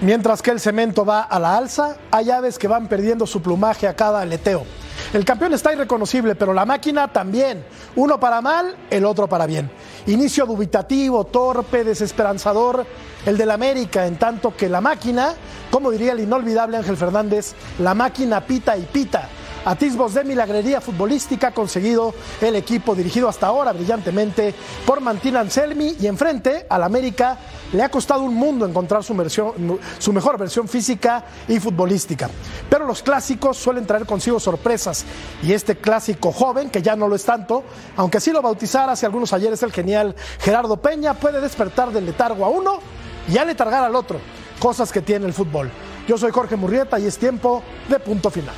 Mientras que el cemento va a la alza, hay aves que van perdiendo su plumaje a cada aleteo. El campeón está irreconocible, pero la máquina también. Uno para mal, el otro para bien. Inicio dubitativo, torpe, desesperanzador, el del América, en tanto que la máquina, como diría el inolvidable Ángel Fernández, la máquina pita y pita. Atisbos de milagrería futbolística conseguido el equipo dirigido hasta ahora brillantemente por Mantín Anselmi y enfrente al América le ha costado un mundo encontrar su, mejor versión física y futbolística. Pero los clásicos suelen traer consigo sorpresas y este clásico joven, que ya no lo es tanto, aunque así lo bautizara hace algunos ayeres el genial Gerardo Peña, puede despertar del letargo a uno y aletargar al otro, cosas que tiene el fútbol. Yo soy Jorge Murrieta y es tiempo de punto final.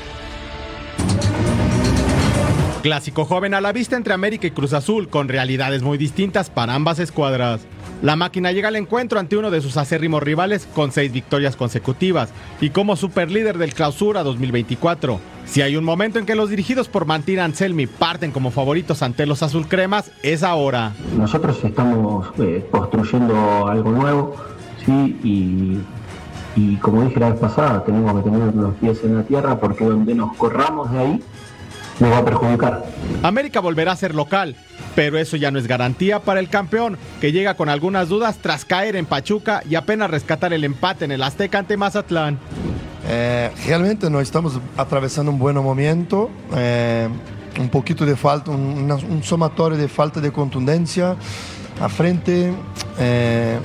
Clásico joven a la vista entre América y Cruz Azul, con realidades muy distintas para ambas escuadras. La máquina llega al encuentro ante uno de sus acérrimos rivales con seis victorias consecutivas y como superlíder del Clausura 2024. Si hay un momento en que los dirigidos por Mantina Anselmi parten como favoritos ante los azulcremas, es ahora. Nosotros estamos eh, construyendo algo nuevo, sí, y, y como dije la vez pasada, tenemos que tener los pies en la tierra porque donde nos corramos de ahí, nos va a perjudicar. América volverá a ser local, pero eso ya no es garantía para el campeón, que llega con algunas dudas tras caer en Pachuca y apenas rescatar el empate en el Azteca ante Mazatlán. Eh, realmente no estamos atravesando un buen momento. Eh, un poquito de falta, un, un, somatorio de falta de contundencia a frente. Eh,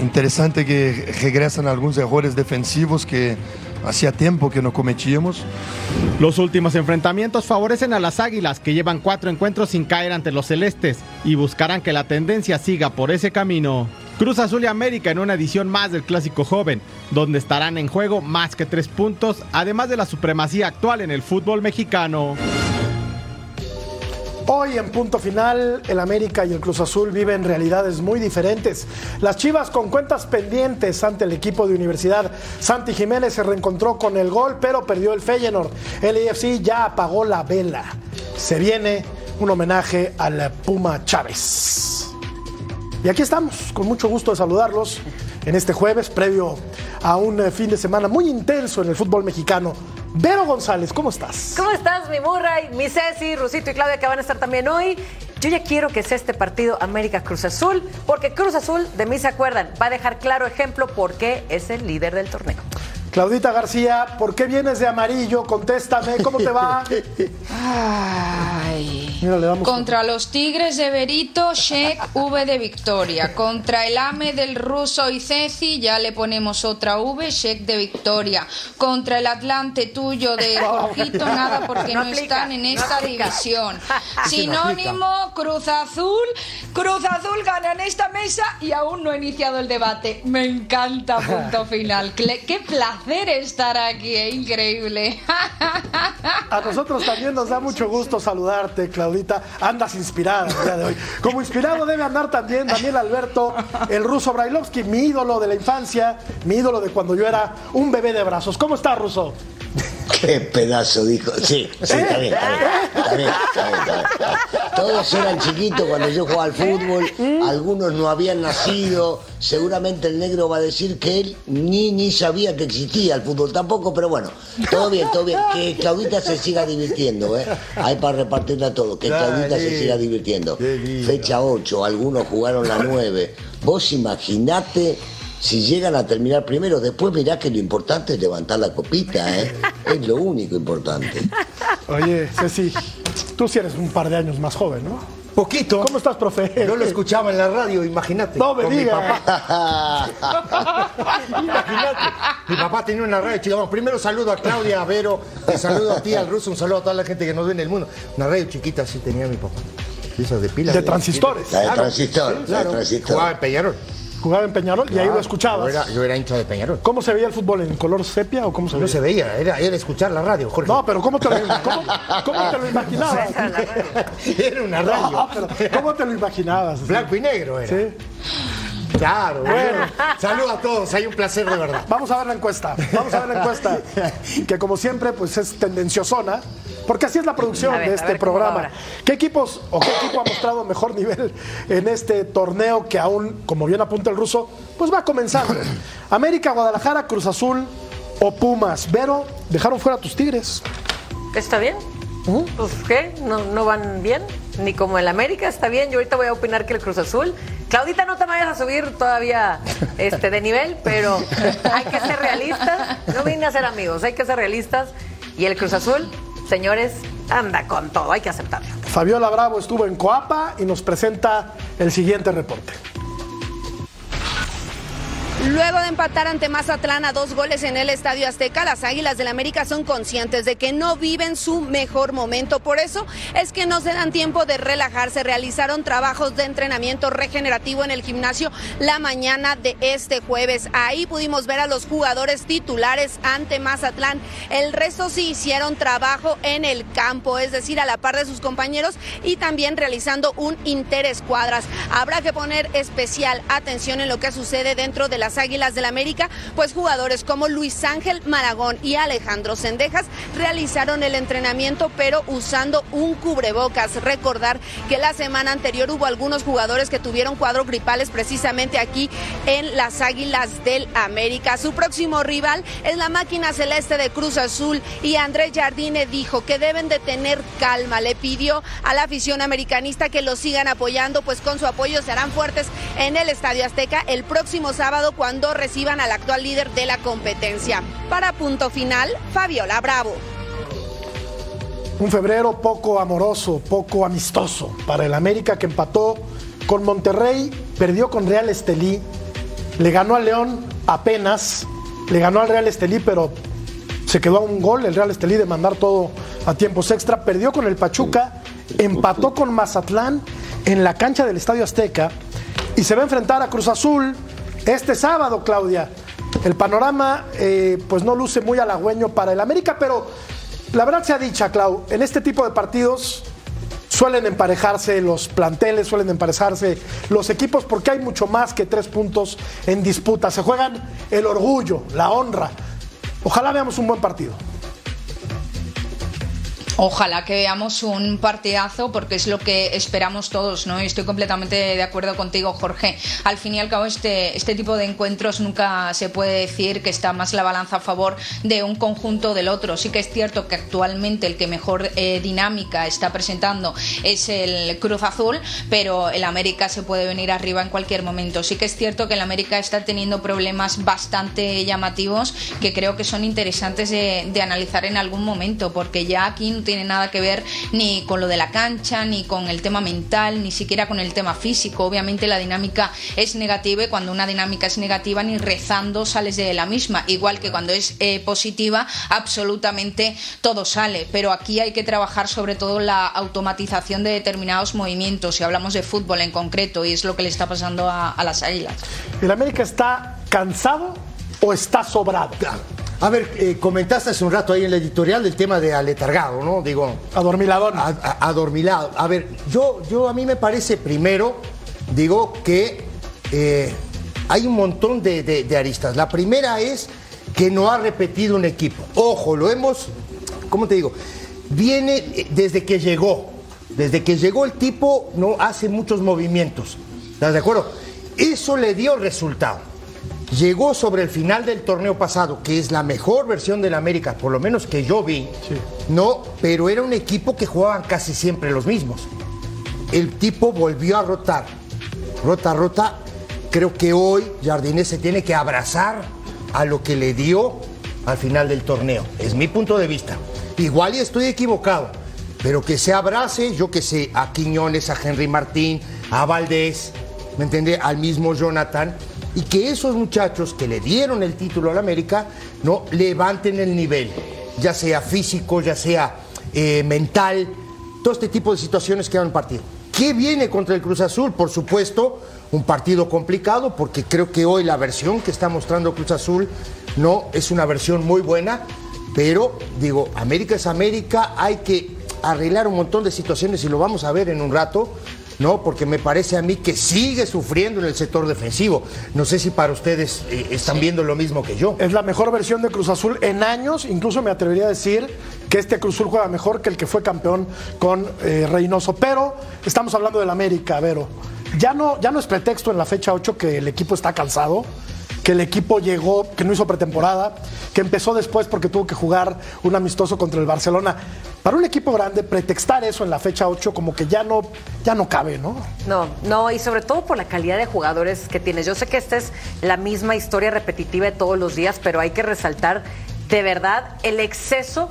interesante que regresan algunos errores defensivos que hacía tiempo que no cometíamos. Los últimos enfrentamientos favorecen a las Águilas, que llevan cuatro encuentros sin caer ante los Celestes, y buscarán que la tendencia siga por ese camino. Cruz Azul y América en una edición más del Clásico Joven, donde estarán en juego más que tres puntos, además de la supremacía actual en el fútbol mexicano. Hoy en punto final, el América y el Cruz Azul viven realidades muy diferentes. Las Chivas con cuentas pendientes ante el equipo de Universidad. Santi Jiménez se reencontró con el gol, pero perdió el Feyenoord. El IFC ya apagó la vela. Se viene un homenaje al Puma Chávez. Y aquí estamos, con mucho gusto de saludarlos en este jueves, previo a un fin de semana muy intenso en el fútbol mexicano. Vero González, ¿cómo estás? ¿Cómo estás, mi Murray, mi Ceci, Rusito y Claudia que van a estar también hoy? Yo ya quiero que sea este partido América Cruz Azul, porque Cruz Azul, de mí se acuerdan, va a dejar claro ejemplo por qué es el líder del torneo. Claudita García, ¿por qué vienes de amarillo? Contéstame, ¿cómo te va? Ay. Mira, le damos Contra los Tigres de Berito, Sheik V de Victoria. Contra el AME del ruso Ceci, ya le ponemos otra V, Sheik de Victoria. Contra el Atlante tuyo de Jorgito, nada porque no, están en esta división. Sinónimo, Cruz Azul. Cruz Azul gana en esta mesa y aún no ha iniciado el debate. Me encanta, punto final. Qué placer placer estar aquí, es increíble. A nosotros también nos da mucho gusto saludarte, Claudita. Andas inspirada el día de hoy. Como inspirado debe andar también Daniel Alberto, el ruso Brailovsky, mi ídolo de la infancia, mi ídolo de cuando yo era un bebé de brazos. ¿Cómo está, ruso? Qué pedazo dijo. Sí, sí, está bien, está bien, Todos eran chiquitos cuando yo jugaba al fútbol, algunos no habían nacido. Seguramente el negro va a decir que él ni, ni sabía que existía el fútbol tampoco, pero bueno, todo bien, todo bien. Que Claudita se siga divirtiendo, ¿eh? Hay para repartirla todo, que Claudita se siga divirtiendo. Fecha 8, algunos jugaron la 9. Vos imaginate si llegan a terminar primero, después mirá que lo importante es levantar la copita, ¿eh? Es lo único importante. Oye, Ceci, tú sí eres un par de años más joven, ¿no? Poquito. ¿Cómo estás, profe? Yo lo escuchaba en la radio, imagínate. No me con mi digas. papá. imagínate. Mi papá tenía una radio chica. Bueno, primero saludo a Claudia, a Vero, te saludo a ti, al ruso, un saludo a toda la gente que nos ve en el mundo. Una radio chiquita sí tenía mi papá. Esas de pilas. De transistores. La de Claro, transistor, sí, la claro. de transistor. Jugaba en Peñarol. Jugaba en Peñarol y ahí lo Yo escuchabas. era, yo era hincha de Peñarol. ¿Cómo se veía el fútbol? ¿En color sepia o cómo se No veía? se veía, era, era escuchar la radio, Jorge. No, pero ¿cómo te lo, cómo, cómo te lo imaginabas? era una radio. No, pero ¿cómo te lo imaginabas? Blanco y negro era. Sí. Claro, bueno. Saludos a todos, hay un placer de verdad. Vamos a ver la encuesta. Vamos a ver la encuesta. Que como siempre, pues es tendenciosona. Porque así es la producción A ver, de a este programa. ¿Qué equipos o qué equipo ha mostrado mejor nivel en este torneo que aún, como bien apunta el ruso, pues va comenzando? América, Guadalajara, Cruz Azul o Pumas. Vero, dejaron fuera a tus Tigres. ¿Está bien? Pues, ¿qué? ¿No, ¿No van bien? Ni como el América está bien. Yo ahorita voy a opinar que el Cruz Azul. Claudita, no te vayas a subir todavía este, de nivel, pero hay que ser realistas. No vine a ser amigos, hay que ser realistas. Y el Cruz Azul, señores, anda con todo, hay que aceptarlo. Fabiola Bravo estuvo en Coapa y nos presenta el siguiente reporte. Luego de empatar ante Mazatlán a dos goles en el Estadio Azteca, las Águilas del América son conscientes de que no viven su mejor momento. Por eso es que no se dan tiempo de relajarse. Realizaron trabajos de entrenamiento regenerativo en el gimnasio la mañana de este jueves. Ahí pudimos ver a los jugadores titulares ante Mazatlán. El resto sí hicieron trabajo en el campo, es decir, a la par de sus compañeros y también realizando un interescuadras. Habrá que poner especial atención en lo que sucede dentro de las Águilas del América, pues jugadores como Luis Ángel Maragón y Alejandro Sendejas realizaron el entrenamiento pero usando un cubrebocas. Recordar que la semana anterior hubo algunos jugadores que tuvieron cuadros gripales precisamente aquí en las Águilas del América. Su próximo rival es la máquina celeste de Cruz Azul y Andrés Jardine dijo que deben de tener calma. Le pidió a la afición americanista que lo sigan apoyando, pues con su apoyo serán fuertes en el Estadio Azteca el próximo sábado cuando reciban al actual líder de la competencia. Para punto final, Fabiola Bravo. Un febrero poco amoroso, poco amistoso para el América que empató con Monterrey, perdió con Real Estelí, le ganó al León apenas, le ganó al Real Estelí, pero se quedó a un gol el Real Estelí de mandar todo a tiempos extra, perdió con el Pachuca, empató con Mazatlán en la cancha del Estadio Azteca y se va a enfrentar a Cruz Azul este sábado, Claudia. El panorama eh, pues no luce muy halagüeño para el América, pero la verdad sea dicha, Clau, en este tipo de partidos suelen emparejarse los planteles, suelen emparejarse los equipos porque hay mucho más que tres puntos en disputa. Se juegan el orgullo, la honra. Ojalá veamos un buen partido. Ojalá que veamos un partidazo porque es lo que esperamos todos, ¿no? Y estoy completamente de acuerdo contigo, Jorge. Al fin y al cabo, este, este tipo de encuentros nunca se puede decir que está más la balanza a favor de un conjunto del otro. Sí que es cierto que actualmente el que mejor eh, dinámica está presentando es el Cruz Azul, pero el América se puede venir arriba en cualquier momento. Sí que es cierto que el América está teniendo problemas bastante llamativos que creo que son interesantes de, de analizar en algún momento, porque ya aquí no tiene nada que ver ni con lo de la cancha, ni con el tema mental, ni siquiera con el tema físico. Obviamente la dinámica es negativa y cuando una dinámica es negativa ni rezando sales de la misma. Igual que cuando es eh, positiva, absolutamente todo sale. Pero aquí hay que trabajar sobre todo la automatización de determinados movimientos, si hablamos de fútbol en concreto, y es lo que le está pasando a, a las águilas. ¿El América está cansado o está sobrado? A ver, eh, comentaste hace un rato ahí en el editorial del tema de aletargado, ¿no? Digo. Adormiladón. A- a- adormilado. A ver, yo, yo a mí me parece primero, digo que eh, hay un montón de, de- de aristas. La primera es que no ha repetido un equipo. Ojo, lo hemos, ¿cómo te digo? Viene eh, desde que llegó. Desde que llegó el tipo no hace muchos movimientos. ¿Estás de acuerdo? Eso le dio resultado. Llegó sobre el final del torneo pasado, que es la mejor versión del América, por lo menos que yo vi. No, pero era un equipo que jugaban casi siempre los mismos. El tipo volvió a rotar. Rota, rota. Creo que hoy Jardinés se tiene que abrazar a lo que le dio al final del torneo. Es mi punto de vista. Igual y estoy equivocado. pero que se abrace, yo que sé, a Quiñones, a Henry Martín, a Valdés, ¿me entiende? Al mismo Jonathan, y que esos muchachos que le dieron el título al América, no levanten el nivel, ya sea físico, ya sea eh, mental, todo este tipo de situaciones que dan partido. ¿Qué viene contra el Cruz Azul? Por supuesto, un partido complicado, porque creo que hoy la versión que está mostrando Cruz Azul no es una versión muy buena, pero digo, América es América, hay que arreglar un montón de situaciones y lo vamos a ver en un rato. No, porque me parece a mí que sigue sufriendo en el sector defensivo. No sé si para ustedes eh, están viendo lo mismo que yo. Es la mejor versión de Cruz Azul en años, incluso me atrevería a decir que este Cruz Azul juega mejor que el que fue campeón con eh, Reynoso. Pero estamos hablando del América, Vero. Ya no, ya no es pretexto en la fecha 8 que el equipo está cansado que el equipo llegó, que no hizo pretemporada, que empezó después porque tuvo que jugar un amistoso contra el Barcelona. Para un equipo grande, pretextar eso en la fecha 8 como que ya no, ya no cabe, ¿no? No, no, y sobre todo por la calidad de jugadores que tienes. Yo sé que esta es la misma historia repetitiva de todos los días, pero hay que resaltar de verdad el exceso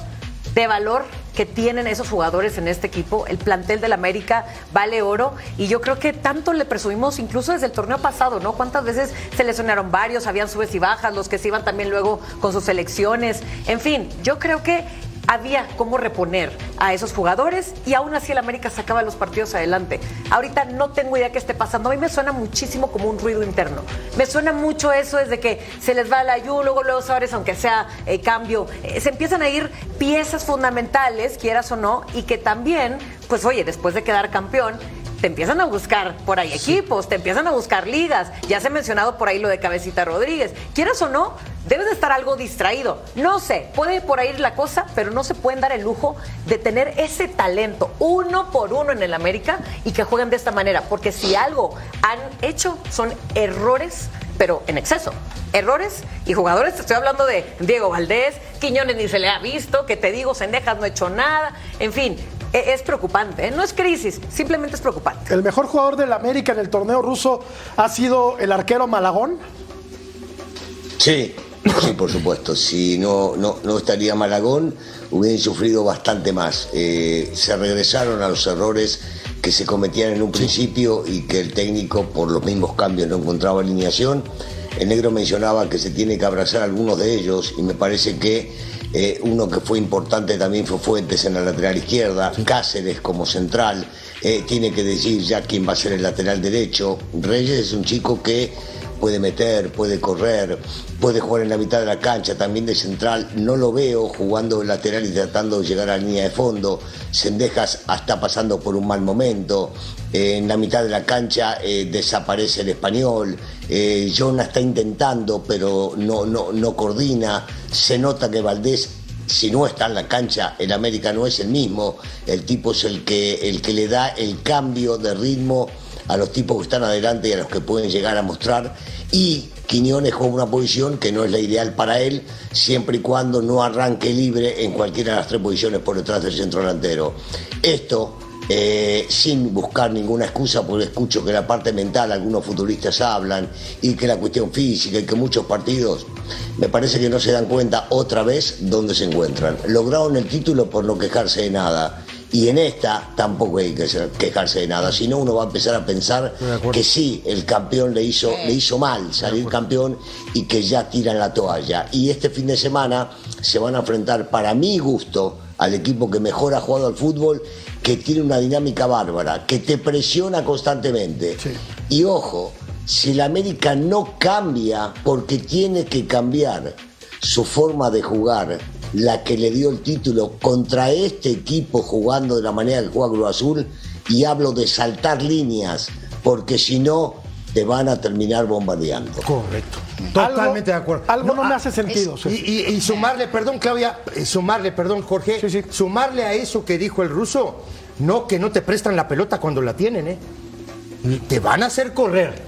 de valor que tienen esos jugadores en este equipo. El plantel del América vale oro y yo creo que tanto le presumimos incluso desde el torneo pasado, ¿no? ¿Cuántas veces se lesionaron varios? Habían subes y bajas, los que se iban también luego con sus selecciones. En fin, yo creo que había cómo reponer a esos jugadores y aún así el América sacaba los partidos adelante. Ahorita no tengo idea qué esté pasando. A mí me suena muchísimo como un ruido interno. Me suena mucho eso desde que se les va la ayuda, luego luego sabes, aunque sea eh, cambio, eh, se empiezan a ir piezas fundamentales, quieras o no, y que también, pues oye, después de quedar campeón, te empiezan a buscar por ahí equipos, te empiezan a buscar ligas. Ya se ha mencionado por ahí lo de Cabecita Rodríguez. Quieras o no, debe de estar algo distraído. No sé, puede por ahí ir la cosa, pero no se pueden dar el lujo de tener ese talento uno por uno en el América y que jueguen de esta manera. Porque si algo han hecho son errores pero en exceso. Errores y jugadores, te estoy hablando de Diego Valdés, Quiñones ni se le ha visto, que te digo, Sendejas no ha hecho nada, en fin, es preocupante, ¿eh? no es crisis, simplemente es preocupante. El mejor jugador del América en el torneo ruso ha sido el arquero Malagón. Sí, sí, por supuesto. Si no, no, no estaría Malagón, hubieran sufrido bastante más. Eh, se regresaron a los errores que se cometían en un principio y que el técnico, por los mismos cambios, no encontraba alineación. El negro mencionaba que se tiene que abrazar a algunos de ellos y me parece que eh, uno que fue importante también fue Fuentes en la lateral izquierda, Cáceres como central, eh, tiene que decir ya quién va a ser el lateral derecho. Reyes es un chico que puede meter, puede correr, puede jugar en la mitad de la cancha, también de central. No lo veo jugando lateral y tratando de llegar a la línea de fondo. Sendejas está pasando por un mal momento. Eh, en la mitad de la cancha desaparece el español. Jonah está intentando, pero no, no, no coordina. Se nota que Valdés si no está en la cancha, el América no es el mismo, el tipo es el que, el que le da el cambio de ritmo a los tipos que están adelante y a los que pueden llegar a mostrar. Y Quiñones juega una posición que no es la ideal para él, siempre y cuando no arranque libre en cualquiera de las tres posiciones por detrás del centro delantero. Esto eh, sin buscar ninguna excusa, porque escucho que la parte mental algunos futuristas hablan y que la cuestión física y que muchos partidos me parece que no se dan cuenta otra vez dónde se encuentran. Lograron el título por no quejarse de nada. Y en esta tampoco hay que quejarse de nada, si no uno va a empezar a pensar que sí, el campeón le hizo, le hizo mal salir campeón y que ya tiran la toalla. Y este fin de semana se van a enfrentar, para mi gusto, al equipo que mejor ha jugado al fútbol que tiene una dinámica bárbara, que te presiona constantemente. Y ojo, si la América no cambia porque tiene que cambiar su forma de jugar, la que le dio el título contra este equipo jugando de la manera que juega Cruz Azul, y hablo de saltar líneas, porque si no, te van a terminar bombardeando. Correcto. Totalmente de acuerdo. Algo no, me ah, hace sentido. Y, y- y sumarle, perdón Claudia, eh, sumarle, perdón Jorge, Sí, sí. sumarle a eso que dijo el ruso, no que no te prestan la pelota cuando la tienen, ¿eh? Te van a hacer correr.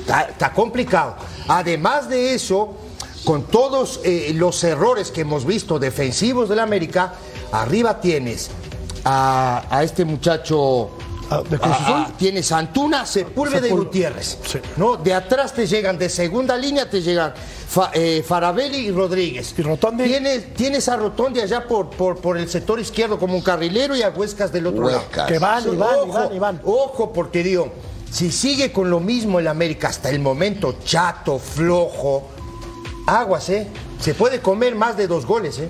Está, está complicado. Además de eso, con todos eh, los errores que hemos visto defensivos del América, arriba tienes a, a este muchacho Ah, ¿De Cruz Azul? Tienes Antuna, Sepúlveda y. Gutiérrez. Sí. ¿no? De atrás te llegan, de segunda línea te llegan Fa- eh, Farabelli y Rodríguez. ¿Y Rotondi? Tienes, tienes a Rotondi allá por, por, por el sector izquierdo como un carrilero y a Huescas del otro Huescas. lado. Que van, y van, y ojo, van, y van. Ojo, porque digo, si sigue con lo mismo el América hasta el momento, chato, flojo, aguas, ¿eh? Se puede comer más de dos goles, ¿eh?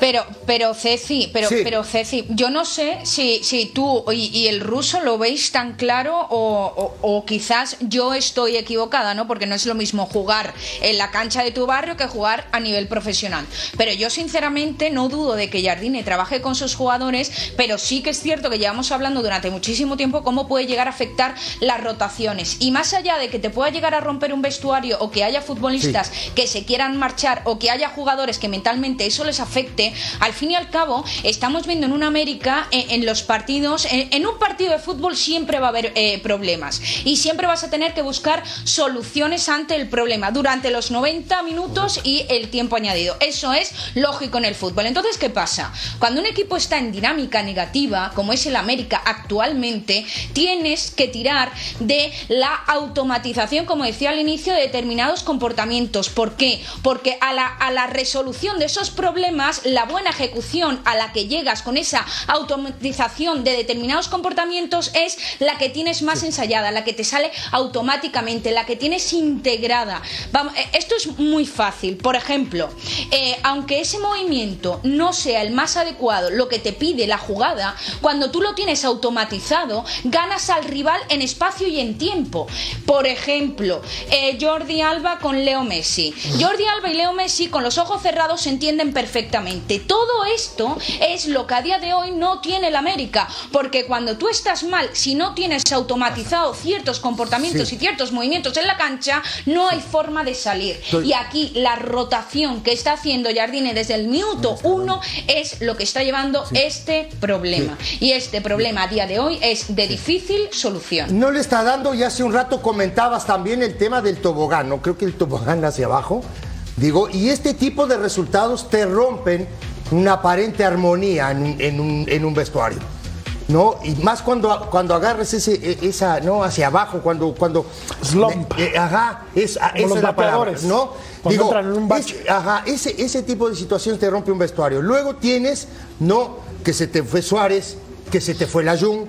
Pero, pero Ceci, pero, Sí. pero Ceci, yo no sé si, si tú y, y el ruso lo veis tan claro o, o- o quizás yo estoy equivocada, ¿no? Porque no es lo mismo jugar en la cancha de tu barrio que jugar a nivel profesional. Pero yo sinceramente no dudo de que Jardine trabaje con sus jugadores, pero sí que es cierto que llevamos hablando durante muchísimo tiempo cómo puede llegar a afectar las rotaciones. Y más allá de que te pueda llegar a romper un vestuario o que haya futbolistas que se quieran marchar o que haya jugadores que mentalmente eso les afecte, al fin y al cabo estamos viendo en una América en, en los partidos, en, en un partido de fútbol siempre va a haber eh, problemas y siempre vas a tener que buscar soluciones ante el problema durante los 90 minutos y el tiempo añadido. Eso es lógico en el fútbol. Entonces, ¿qué pasa? Cuando un equipo está en dinámica negativa, como es el América actualmente, tienes que tirar de la automatización, como decía al inicio, de determinados comportamientos. ¿Por qué? Porque a la, a la resolución de esos problemas, la buena ejecución a la que llegas con esa automatización de determinados comportamientos es la que tienes más ensayada, la que te sale automáticamente, la que tienes integrada. Vamos, eh, esto es muy fácil. Por ejemplo, eh, aunque ese movimiento no sea el más adecuado, lo que te pide la jugada, cuando tú lo tienes automatizado, ganas al rival en espacio y en tiempo. Por ejemplo, eh, Jordi Alba con Leo Messi. Jordi Alba y Leo Messi con los ojos cerrados se entienden perfectamente. Todo esto es lo que a día de hoy no tiene el América, porque cuando tú estás mal, si no tienes automatizado ciertos comportamientos y ciertos movimientos en la cancha, no hay forma de salir. Y aquí la rotación que está haciendo Jardine desde el minuto uno es lo que está llevando este problema. Y este problema a día de hoy es de difícil solución. No le está dando, y hace un rato comentabas también el tema del tobogán, ¿no? Creo que el tobogán hacia abajo. Digo, y este tipo de resultados te rompen una aparente armonía en un, en un- en un vestuario. ¿No? Y más cuando, cuando agarres ese, e- esa, ¿no? Hacia abajo, cuando. cuando Slump. Eh, ajá, es, esa los es la palabra, bateadores, ¿no? en un es- ajá, ese, ese tipo de situación te rompe un vestuario. Luego tienes, ¿no? Que se te fue Suárez, que se te fue Layún,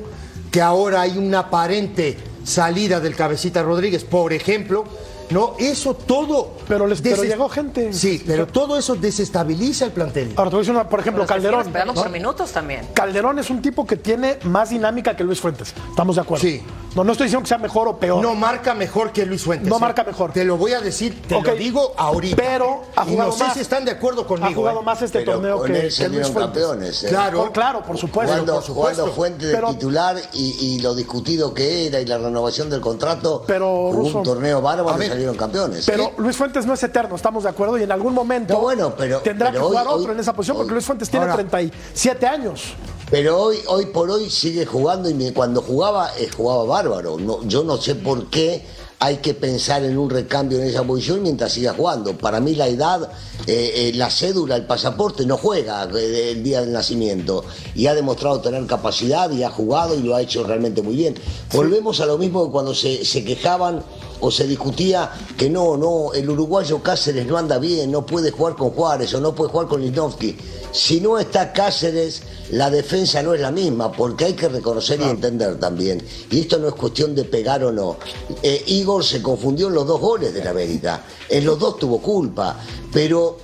que ahora hay una aparente salida del cabecita Rodríguez, por ejemplo. No, eso todo. Pero les- pero llegó gente. Sí, pero todo eso desestabiliza el plantel. Ahora te voy a decir una, por ejemplo, Calderón. esperando ¿no? por minutos también. Calderón es un tipo que tiene más dinámica que Luis Fuentes. ¿Estamos de acuerdo? Sí. No, no estoy diciendo que sea mejor o peor. No marca mejor que Luis Fuentes. No ¿eh? marca mejor. Te lo voy a decir, te lo digo ahorita. pero ha Y jugado no sé más. si están de acuerdo conmigo. ha jugado ¿eh? más este Pero torneo con que, él que Luis salieron Fuentes. campeones, ¿eh? Claro. Por- claro, por supuesto. Jugando, por supuesto. jugando Fuente de Pero- titular y, y lo discutido que era y la renovación del contrato, Pero, un torneo bárbaro y salieron campeones. Pero. Luis Fuentes no es eterno, estamos de acuerdo, y en algún momento No, bueno, pero- tendrá pero que jugar hoy- otro hoy- en esa posición, porque Luis Fuentes tiene Ahora- 37 años. Pero hoy, hoy por hoy sigue jugando y cuando jugaba, eh, jugaba bárbaro. Yo no sé por qué hay que pensar en un recambio en esa posición mientras siga jugando. Para mí la edad, eh, eh, la cédula, el pasaporte no juega el día del nacimiento y ha demostrado tener capacidad y ha jugado y lo ha hecho realmente muy bien. Volvemos a lo mismo que cuando se, se quejaban o se discutía que no, no, el uruguayo Cáceres no anda bien, no puede jugar con Juárez o no puede jugar con Lisnowski. Si no está Cáceres, la defensa no es la misma, porque hay que reconocer y entender también. Y esto no es cuestión de pegar o no. Eh, Igor se confundió en los dos goles de la América, en los dos tuvo culpa, pero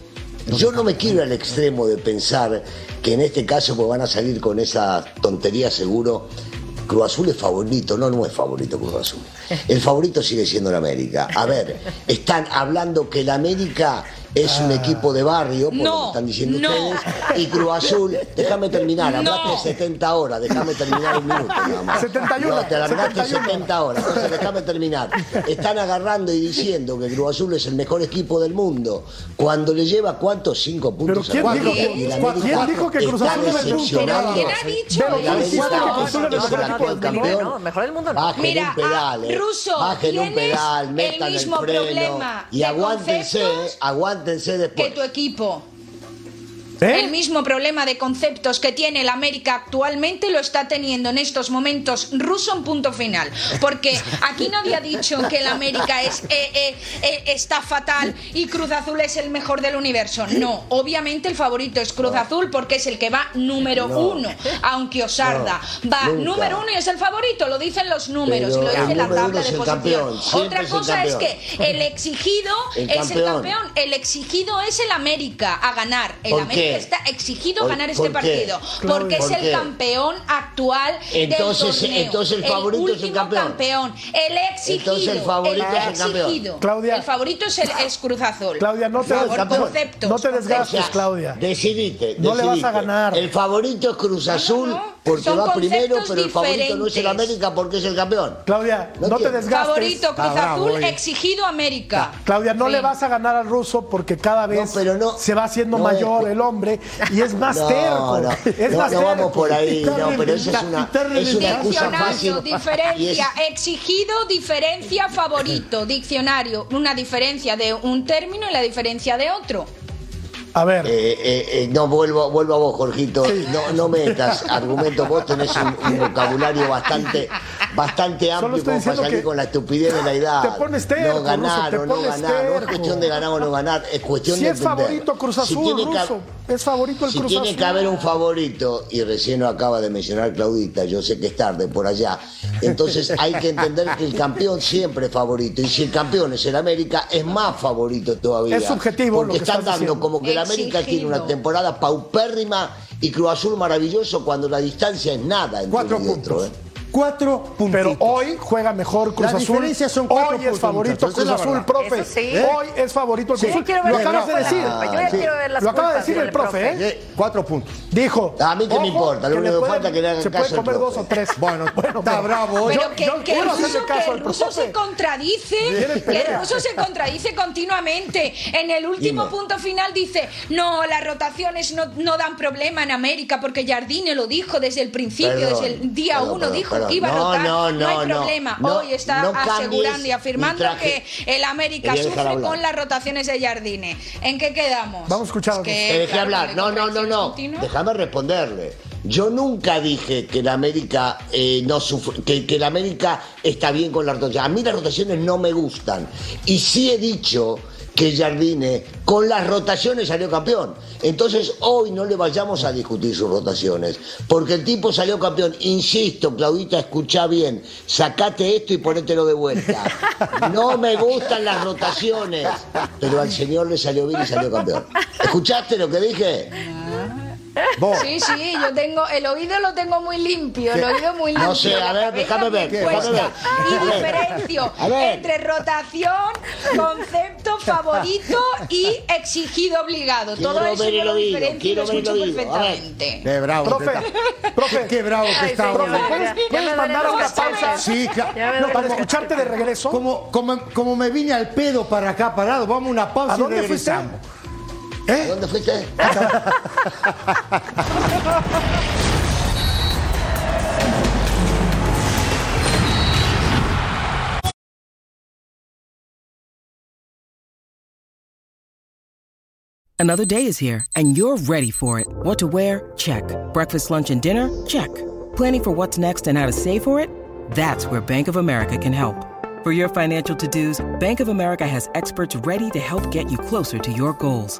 yo no me quiero ir al extremo de pensar que en este caso pues van a salir con esa tontería seguro. Cruz Azul es favorito, no, no es favorito Cruz Azul. El favorito sigue siendo el América. A ver, están hablando que el América es un equipo de barrio, por lo que están diciendo no. ustedes, y Cruz Azul, déjame terminar, hablaste No. de 70 horas, déjame terminar un minuto nada más. 71, No, te alargaste 71. 70 horas, entonces déjame terminar. Están agarrando y diciendo que Cruz Azul es el mejor equipo del mundo, cuando le lleva cuántos, cinco puntos ¿quién a el ¿quién dijo que Cruz está Azul era el mejor? decepcionando. ¿Quién Pero El ¿quién América, dijo que Cruz Azul era el mejor mejor del mundo. Bajen Mira, un pedal, ah, eh. Russo, Bajen un pedal, el metan mismo freno problema y de aguántense, aguántense que tu equipo. ¿Eh? El mismo problema de conceptos que tiene el América actualmente lo está teniendo en estos momentos Russo en punto final. Porque aquí nadie ha dicho que el América es, eh, eh, eh, está fatal y Cruz Azul es el mejor del universo. No, obviamente el favorito es Cruz Azul porque es el que va número No. uno. Aunque Osarda va nunca. número uno y es el favorito, lo dicen los números Pero y lo dice la tabla de posición. Otra cosa es que el exigido El es el campeón. El exigido es el América a ganar. El ¿Por América está exigido a ¿Por- ganar este qué? partido. Porque ¿Por es el qué? campeón actual Entonces- del torneo. entonces el favorito es el último campeón. El exigido. Entonces el favorito el es el campeón. exigido. Claudia. El favorito es, el, es Cruz Azul. Claudia, no te, no- conceptos. no te desgastes, Claudia. Decidite. No le vas a ganar. El favorito es Cruz Azul no. Porque Son va primero, conceptos pero el favorito no es el. América porque es el campeón. Claudia, No no, te desgastes. Favorito Cruz Ah, Azul, exigido América. Claudia, no Sí. le vas a ganar al ruso porque cada vez No, pero no- se va haciendo no mayor es- el hombre y es más No, terco. no, es no, más no terco. vamos por ahí, no, pero eso es una, es una excusa fácil. diferencia, es- exigido, diferencia, favorito. Diccionario, una diferencia de un término y la diferencia de otro. A ver, Eh, eh, eh, no, vuelvo, vuelvo a vos, Jorgito. No, no metas argumentos. Vos tenés un, un vocabulario bastante, bastante amplio como para salir que con la estupidez de la edad. te pones terco, no ganar Ruso, te o no ganar. No es cuestión de ganar o no ganar, es cuestión si de es entender. favorito Cruz Si Azul, tiene que-. Es favorito el si Cruz tiene Azul. que haber un favorito, y recién lo acaba de mencionar Claudita, yo sé que es tarde por allá, entonces hay que entender que el campeón siempre es favorito, y si el campeón es el América, es más favorito todavía. Es subjetivo Porque lo que están estás dando diciendo. como que el América tiene una temporada paupérrima y Cruz Azul maravilloso cuando la distancia es nada entre Cuatro otro, puntos. ¿eh? Cuatro puntos. Pero hoy juega mejor Cruz La Azul. diferencia son cuatro Hoy es puntos, favorito Cruz Azul, profe. Hoy es favorito el Cruz Azul. Lo acabas de decir. Yo ya Sí. quiero ver las Lo acaba de decir el profe, ¿eh? Eh, cuatro puntos. Dijo. A mí qué me importa, lo que único le que falta que le hagan Se puede comer dos o tres. Bueno, está pero- bravo. Pero yo- que, que el ruso, que se contradice, que el ruso se contradice continuamente. En el último punto final dice, no, las rotaciones no, no dan problema en América, porque Jardine lo dijo desde el principio, desde el día uno dijo que iba a No, rotar, no, no, hay no. problema. No, Hoy está asegurando y afirmando traje. que el América sufre hablar. con las rotaciones de Jardine. ¿En qué quedamos? Vamos a escuchar Es Te que, dejé claro, hablar. No, no, no, no. Déjame responderle. Yo nunca dije que la América eh, no sufre- que, que la América está bien con las rotaciones. A mí las rotaciones no me gustan. Y sí he dicho que Jardine con las rotaciones salió campeón. Entonces hoy no le vayamos a discutir sus rotaciones. Porque el tipo salió campeón. Insisto, Claudita, escucha bien. Sacate esto y ponételo de vuelta. No me gustan las rotaciones. Pero al señor le salió bien y salió campeón. ¿Escuchaste lo que dije? Vos. Sí, sí, yo tengo, el oído lo tengo muy limpio, el oído muy limpio. No sé, a ver, déjame ver, bien déjame ver. Y diferencio A ver. entre rotación, concepto favorito y exigido obligado. Quiero Todo eso ver yo el lo oído, diferencio y lo ver el escucho perfectamente. Qué bravo. Profe, está. profe. Qué bravo que Ay, está. ya, ¿Puedes, puedes mandar a una pausa? Sí, claro. No, Para escucharte de regreso. Como, como, como me vine al pedo para acá parado, vamos a una pausa ¿A dónde y regresamos. fuiste? ¿Eh? ¿Dónde fuiste? Another day is here, and you're ready for it. What to wear? Check. Breakfast, lunch, and dinner? Check. Planning for what's next and how to save for it? That's where Bank of America can help. For your financial to dos, Bank of America has experts ready to help get you closer to your goals.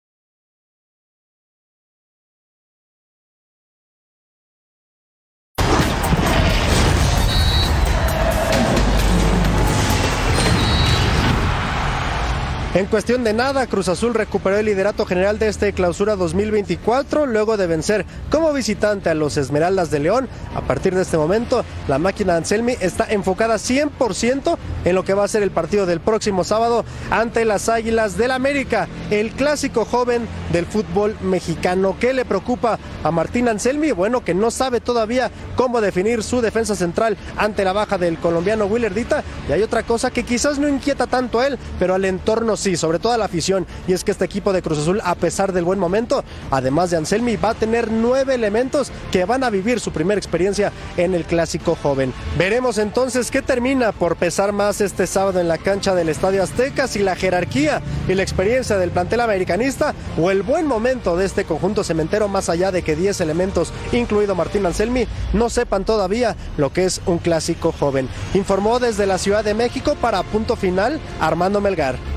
En cuestión de nada, Cruz Azul recuperó el liderato general de este clausura 2024 luego de vencer como visitante a los Esmeraldas de León. A partir de este momento, la máquina Anselmi está enfocada 100% en lo que va a ser el partido del próximo sábado ante las Águilas del América, el clásico joven del fútbol mexicano. ¿Qué le preocupa a Martín Anselmi? Bueno, que no sabe todavía cómo definir su defensa central ante la baja del colombiano Willerdita. Y hay otra cosa que quizás no inquieta tanto a él, pero al entorno sí, sobre todo a la afición. Y es que este equipo de Cruz Azul, a pesar del buen momento, además de Anselmi, va a tener nueve elementos que van a vivir su primera experiencia en el clásico joven. Veremos entonces qué termina por pesar más este sábado en la cancha del Estadio Azteca, si la jerarquía y la experiencia del plantel americanista o el buen momento de este conjunto cementero, más allá de que 10 elementos, incluido Martín Anselmi, no sepan todavía lo que es un clásico joven. Informó desde la Ciudad de México para punto final Armando Melgar.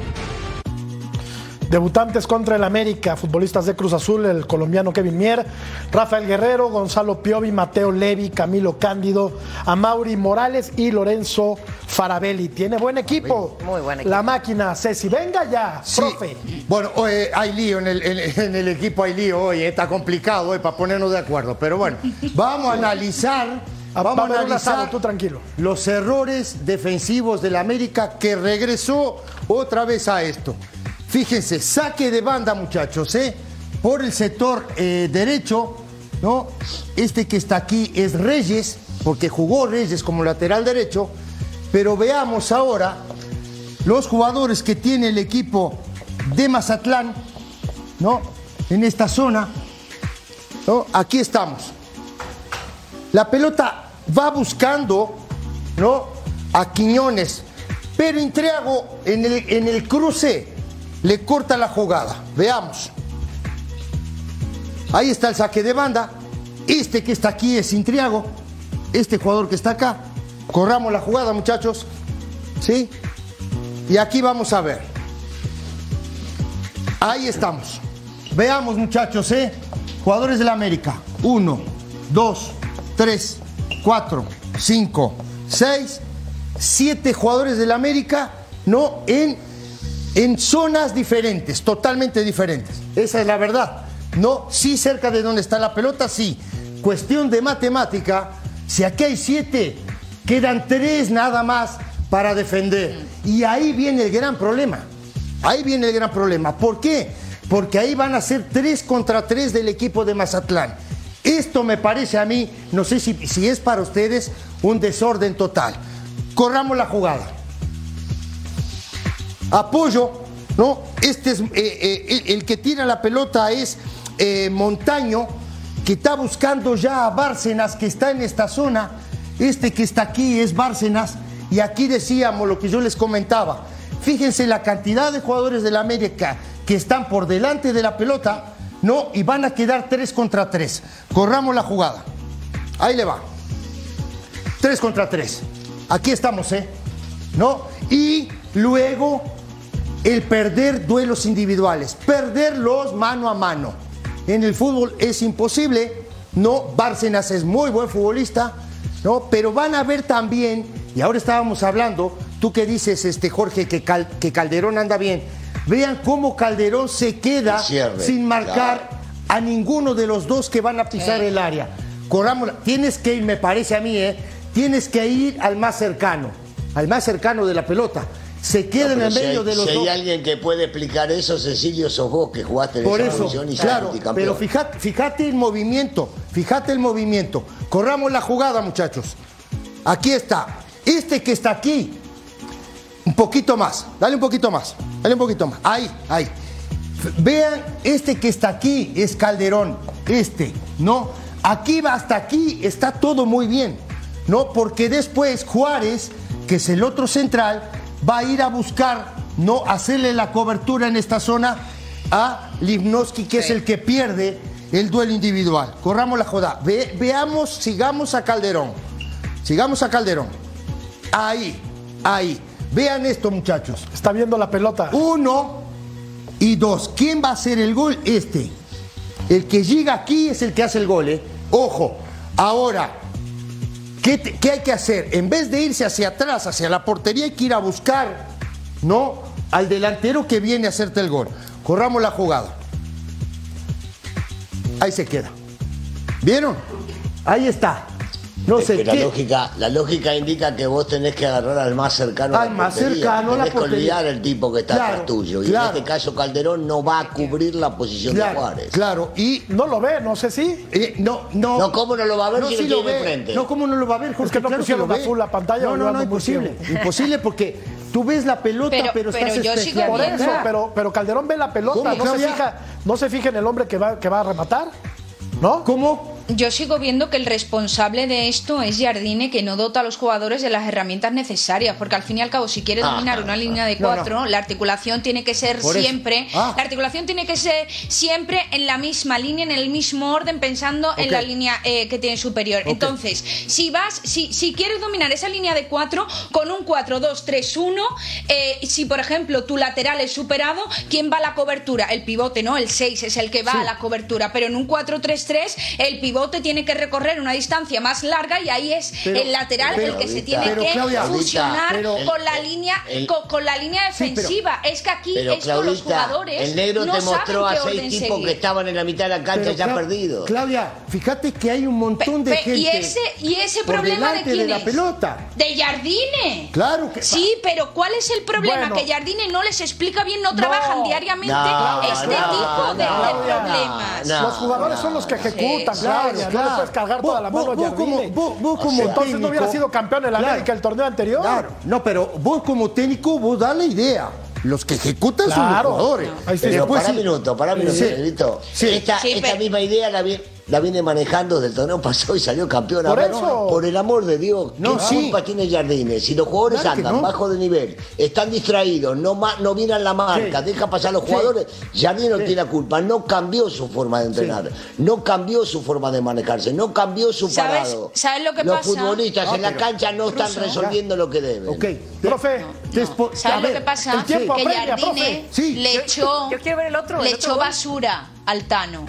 Debutantes contra el América, futbolistas de Cruz Azul, el colombiano Kevin Mier, Rafael Guerrero, Gonzalo Piovi, Mateo Levi, Camilo Cándido, Amauri Morales y Lorenzo Farabelli. Tiene buen equipo. Muy buen equipo. La máquina, Ceci. Venga ya, Sí. profe. Bueno, hay lío en el, en- en el equipo, hay lío hoy, eh, está complicado eh, para ponernos de acuerdo. Pero bueno, vamos a analizar, vamos a asado, analizar tú tranquilo. los errores defensivos del América que regresó otra vez a esto. Fíjense, saque de banda, muchachos, ¿eh? por el sector eh, derecho, ¿no? Este que está aquí es Reyes, porque jugó Reyes como lateral derecho, pero veamos ahora los jugadores que tiene el equipo de Mazatlán, ¿no? En esta zona. Aquí estamos. La pelota va buscando, ¿no? A Quiñones, pero Intriago en el cruce le corta la jugada. Veamos. Ahí está el saque de banda. Este que está aquí es Intriago. Este jugador que está acá. Corramos la jugada, muchachos. ¿Sí? Y aquí vamos a ver. Ahí estamos. Veamos, muchachos, ¿eh? Jugadores de la América. Uno, dos, tres, cuatro, cinco, seis, siete jugadores de la América, ¿no? En, en zonas diferentes, totalmente diferentes. Esa es la verdad. No, sí cerca de donde está la pelota, sí. Cuestión de matemática, si aquí hay siete, quedan tres nada más para defender. Y ahí viene el gran problema. Ahí viene el gran problema. ¿Por qué? Porque ahí van a ser tres contra tres del equipo de Mazatlán. Esto me parece a mí, no sé si, si es para ustedes, un desorden total. Corramos la jugada. Apoyo, ¿no? Este es eh, eh, el, que tira la pelota es eh, Montaño, que está buscando ya a Bárcenas, que está en esta zona. Este que está aquí es Bárcenas. Y aquí decíamos lo que yo les comentaba. Fíjense la cantidad de jugadores de la América que están por delante de la pelota, ¿no? Y van a quedar tres contra tres. Corramos la jugada. Ahí le va. Tres contra tres. Aquí estamos, ¿eh? ¿No? Y luego el perder duelos individuales, perderlos mano a mano. En el fútbol es imposible, ¿no? Bárcenas es muy buen futbolista, ¿no? Pero van a ver también, y ahora estábamos hablando, tú que dices, este Jorge, que, Cal- que Calderón anda bien, vean cómo Calderón se queda cierre, sin marcar a ninguno de los dos que van a pisar el área. Corramos, tienes que ir, me parece a mí, ¿eh? Tienes que ir al más cercano, al más cercano de la pelota. Se quedan Pero en si medio hay, de los si hay alguien que puede explicar eso, Cecilio, sos vos que jugaste en Por esa eso, posición y claro, pero fíjate, fíjate el movimiento, fíjate el movimiento. Corramos la jugada, muchachos. Aquí está. Este que está aquí, un poquito más, dale un poquito más, dale un poquito más. Ahí, ahí. Vean, este que está aquí es Calderón, este, ¿no? Aquí va hasta aquí, está todo muy bien, ¿no? Porque después Juárez, que es el otro central, va a ir a buscar, ¿no? Hacerle la cobertura en esta zona a Livnowski, que es el que pierde el duelo individual. Corramos la joda. Ve- veamos, sigamos a Calderón. Sigamos a Calderón. Ahí, ahí. Vean esto, muchachos. Está viendo la pelota. Uno y dos. ¿Quién va a hacer el gol? Este. El que llega aquí es el que hace el gol, ¿eh? Ojo. Ahora, ¿qué, hay que hacer? En vez de irse hacia atrás, hacia la portería, hay que ir a buscar, ¿no? Al delantero que viene a hacerte el gol. Corramos la jugada. Ahí se queda. ¿Vieron? Ahí está. No Es sé que la qué. lógica, la lógica indica que vos tenés que agarrar al más cercano Al más portería. cercano la tenés que olvidar el tipo que está Claro, atrás tuyo. Y claro. en este caso Calderón no va a cubrir la posición de Juárez. claro. Y No lo ve, no sé si. Eh, no, no. No, ¿cómo no lo va a ver si lo tiene de frente? No, ¿cómo no lo va a ver, Jorge? que no Claro pusieron ve. la pantalla No, no, no, imposible. Imposible porque Tú ves la pelota, pero, Pero- estás pero yo. Por eso, pero, pero Calderón ve la pelota, ¿Cómo, no se, fija, no se fija en el hombre que va, que va a rematar, ¿no? ¿Cómo? Yo sigo viendo que el responsable de esto es Jardine, que no dota a los jugadores de las herramientas necesarias, porque al fin y al cabo, si quiere Ah, dominar una línea de no, no. cuatro, la articulación tiene que ser Por siempre, Ah. la articulación tiene que ser siempre en la misma línea, en el mismo orden, pensando en la línea eh, que tiene superior. Entonces, si vas, si, si quieres dominar esa línea de cuatro con un 4-2-3-1, eh, si por ejemplo tu lateral es superado, ¿quién va a la cobertura? El pivote, ¿no? El 6 es el que va a la cobertura, pero en un 4-3-3 el pivote tiene que recorrer una distancia más larga y ahí es Pero- el lateral pero- el que se tiene que Claudia, fusionar pero- con la línea el- con, con la línea Sí, pero- defensiva. es que aquí Pero esto los jugadores el negro no te saben mostró a qué seis orden tipos seguir. que estaban en la mitad de la cancha Pero, ya perdidos. Claudia, fíjate que hay un montón de Pe- gente. y ese y ese por problema de quién la es? pelota. de Jardine Claro que- sí pero cuál es el problema Bueno. que Jardine no les explica bien no trabajan diariamente No, este no, tipo de, de no, problemas no. los jugadores son los que ejecutan, Sí, Claudia, no le puedes cargar toda la mano a vos, como, Jardine. vos- vos como Entonces no hubiera técnico- sido campeón en la Claro. América el torneo anterior. Claro, no, pero vos como técnico, vos da la idea. Los que ejecutan son los Claro. jugadores. Ahí. Pero Después para sí- minuto, para minuto, Sí. Negrito. Sí. Esta, Sí, esta pero- misma idea la, vi- la viene manejando desde el torneo pasado y salió campeón. Por ver, eso. por el amor de Dios, No, ¿qué sí. culpa tiene Jardines? Si los jugadores Claro andan no. bajo de nivel, están distraídos, no, no miran la marca, Sí. deja pasar a los jugadores, Jardines no Sí. tiene la culpa, no cambió su forma de entrenar, no cambió su forma de manejarse, no cambió su ¿Sabes- parado. sabes lo que los pasa? futbolistas Ah, en la cancha no están resolviendo lo que deben. Ok. Profe, ¿Sabes lo que pasa? el tiempo que apremia, Jardine profe. Sí. le echó, yo quiero ver el otro, le el otro echó basura al Tano.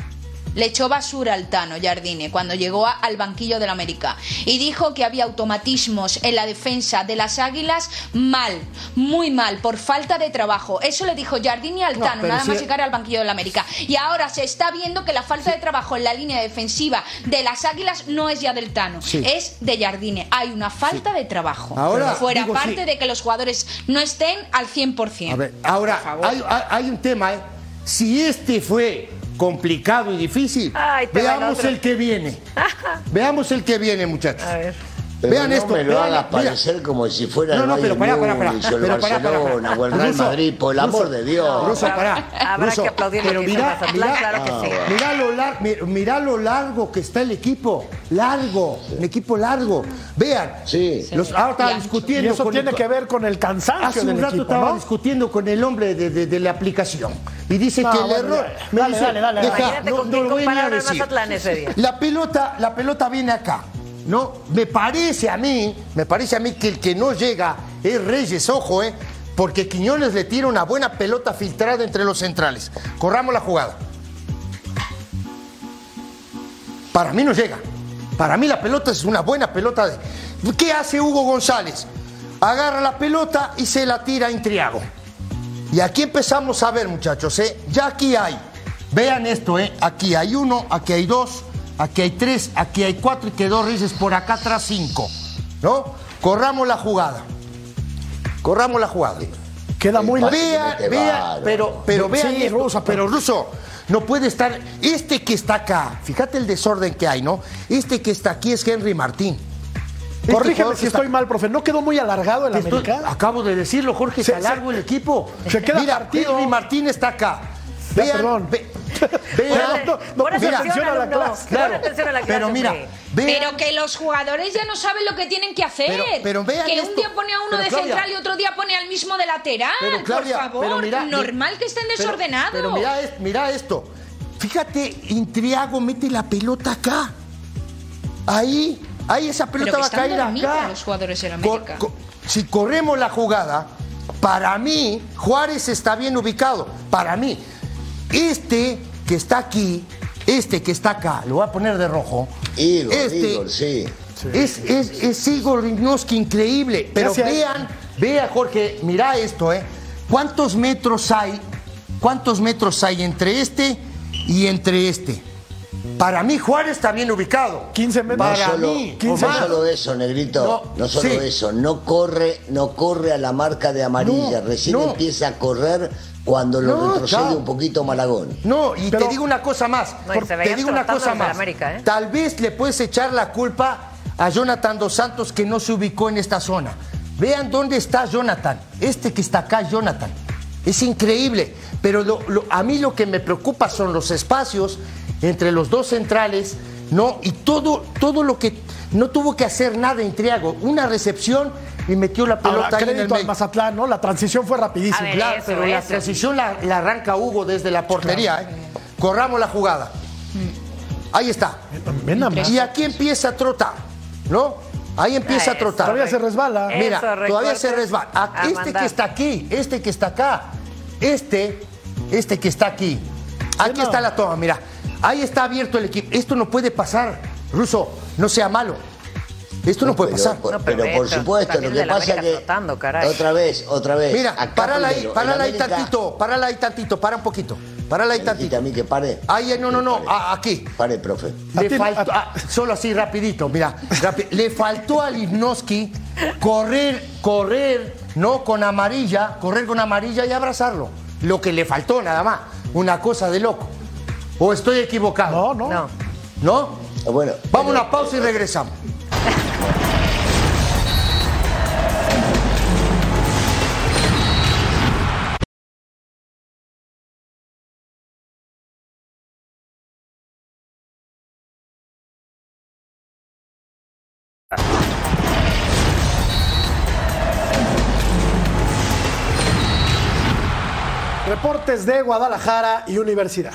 Le echó basura al Tano Jardine cuando llegó a- al banquillo del América y dijo que había automatismos en la defensa de las Águilas mal, muy mal, por falta de trabajo. Eso le dijo Jardine al No, Tano, pero nada si- más llegar al banquillo del América. Y ahora se está viendo que la falta de trabajo en la línea defensiva de las Águilas no es ya del Tano, Sí. es de Jardine. Hay una falta de trabajo. Ahora, Fuera digo, parte sí. de que los jugadores no estén al 100%. A ver, ahora, Por favor. hay, hay- hay un tema, ¿eh? Si este fue complicado y difícil, Ay, veamos el que viene. veamos el que viene, muchachos. A ver. Pero Vean no esto, me lo vean, hagas parecer como si fuera No, el pero Bayern pará, pará, pará. Múnich o el Pero Barcelona pará. o el Real Madrid, por el amor de Dios. Russo, pará. Habrá que aplaudir pero claro que sí. mira lo, lar- mi- mira lo largo que está el equipo. Largo, un equipo largo. Vean, Sí. los, ahora estaba discutiendo y eso con tiene el- que ver con el cansancio Hace del un rato equipo, estaba ¿no? discutiendo con el hombre de, de- de la aplicación y dice No, que el error. me Dale, dice, dale, dale, deja, no, con no lo voy a decir. La pelota, la pelota viene acá. ¿No? Me parece a mí, me parece a mí que el que no llega es Reyes, ojo, ¿eh? Porque Quiñones le tira una buena pelota filtrada entre los centrales. Corramos la jugada. Para mí no llega. Para mí la pelota es una buena pelota de. ¿Qué hace Hugo González? Agarra la pelota y se la tira a Intriago. Y aquí empezamos a ver, muchachos, ¿eh? Ya aquí hay. Vean esto, ¿eh? Aquí hay uno, aquí hay dos, aquí hay tres, aquí hay cuatro y quedó Reyes por acá atrás cinco. ¿No? Corramos la jugada. Corramos la jugada. Queda muy vean, bárbaro. pero, pero Sí, vean esto, Russo, pero Ruso, no puede estar. Este que está acá, fíjate el desorden que hay, ¿no? Este que está aquí es Henry Martín. Este Corrígeme si está- estoy mal, profe. ¿No quedó muy alargado el estoy- América? acabo de decirlo, Jorge, Se- se alargo el equipo. se queda Mira, partido. Henry Martín está acá. Ya, perdón. ve- Vean, no, no Pon puse mira, atención a la clase. Pon atención a la clase, pero mira, vean, Pero que los jugadores ya no saben lo que tienen que hacer. Pero- pero vean que esto. un día pone a uno Pero, de Claudia. central y otro día pone al mismo de lateral. Pero, Claudia, por favor, pero mira, normal que estén desordenados. Pero, mira, es- mira esto. Fíjate, Intriago mete la pelota acá. Ahí, ahí esa Pero pelota que va a caer acá. los jugadores en Cor- América. co- si corremos la jugada, para mí, Juárez está bien ubicado. Para mí, este que está aquí, este que está acá, lo voy a poner de rojo. Igor, este Igor, sí. es, es, es Igor Rignoski increíble. Pero Gracias. vean, vea Jorge, mira esto, ¿eh? ¿Cuántos metros hay? ¿Cuántos metros hay entre este y entre este? Para mí Juárez está bien ubicado. 15 metros. No Para solo, mí, no Omar. solo eso, Negrito. No, No, solo sí. eso. No corre, no corre a la marca de amarilla. No, Recién no. empieza a correr cuando lo No, retrocede un poquito Malagón. No, y Pero- te digo una cosa más. No, por- te digo una cosa más. América, ¿eh? Tal vez le puedes echar la culpa a Jonathan Dos Santos que no se ubicó en esta zona. Vean dónde está Jonathan. Este que está acá, Jonathan. Es increíble. Pero lo- lo- a mí lo que me preocupa son los espacios entre los dos centrales, ¿no? Y todo, todo lo que. No tuvo que hacer nada Intriago. Una recepción y metió la pelota Ahora, ahí en el crédito al medio. Mazatlán, ¿no? La transición fue rapidísima. Claro, pero la transición la, la arranca Hugo desde la portería. ¿eh? Corramos la jugada. Ahí está. Ven. Y aquí empieza a trotar, ¿no? Ahí empieza a trotar. Todavía se resbala. Mira, todavía se resbala. A- a Este mandar. que está aquí, este que está acá, este, este que está aquí. Aquí está la toma, mira. Ahí está abierto el equipo. Esto no puede pasar, Ruso. No sea malo. Esto no, puede pero- pasar. por- pero por supuesto, lo que pasa que otra vez, otra vez. Mira, acá párala ahí, párala ahí tantito, párala ahí tantito, para un poquito. Párala ahí tantito. a mí que pare. Ahí, no, no, no, a- aquí. Pare, profe. Le faltó, ah, solo así rapidito, mira, rapi- le faltó a Lisnowski correr, correr, no con amarilla, correr con amarilla y abrazarlo. Lo que le faltó nada más, una cosa de loco. ¿O estoy equivocado? No, no. ¿No? Bueno. Vamos a una pausa y regresamos. De Guadalajara y Universidad.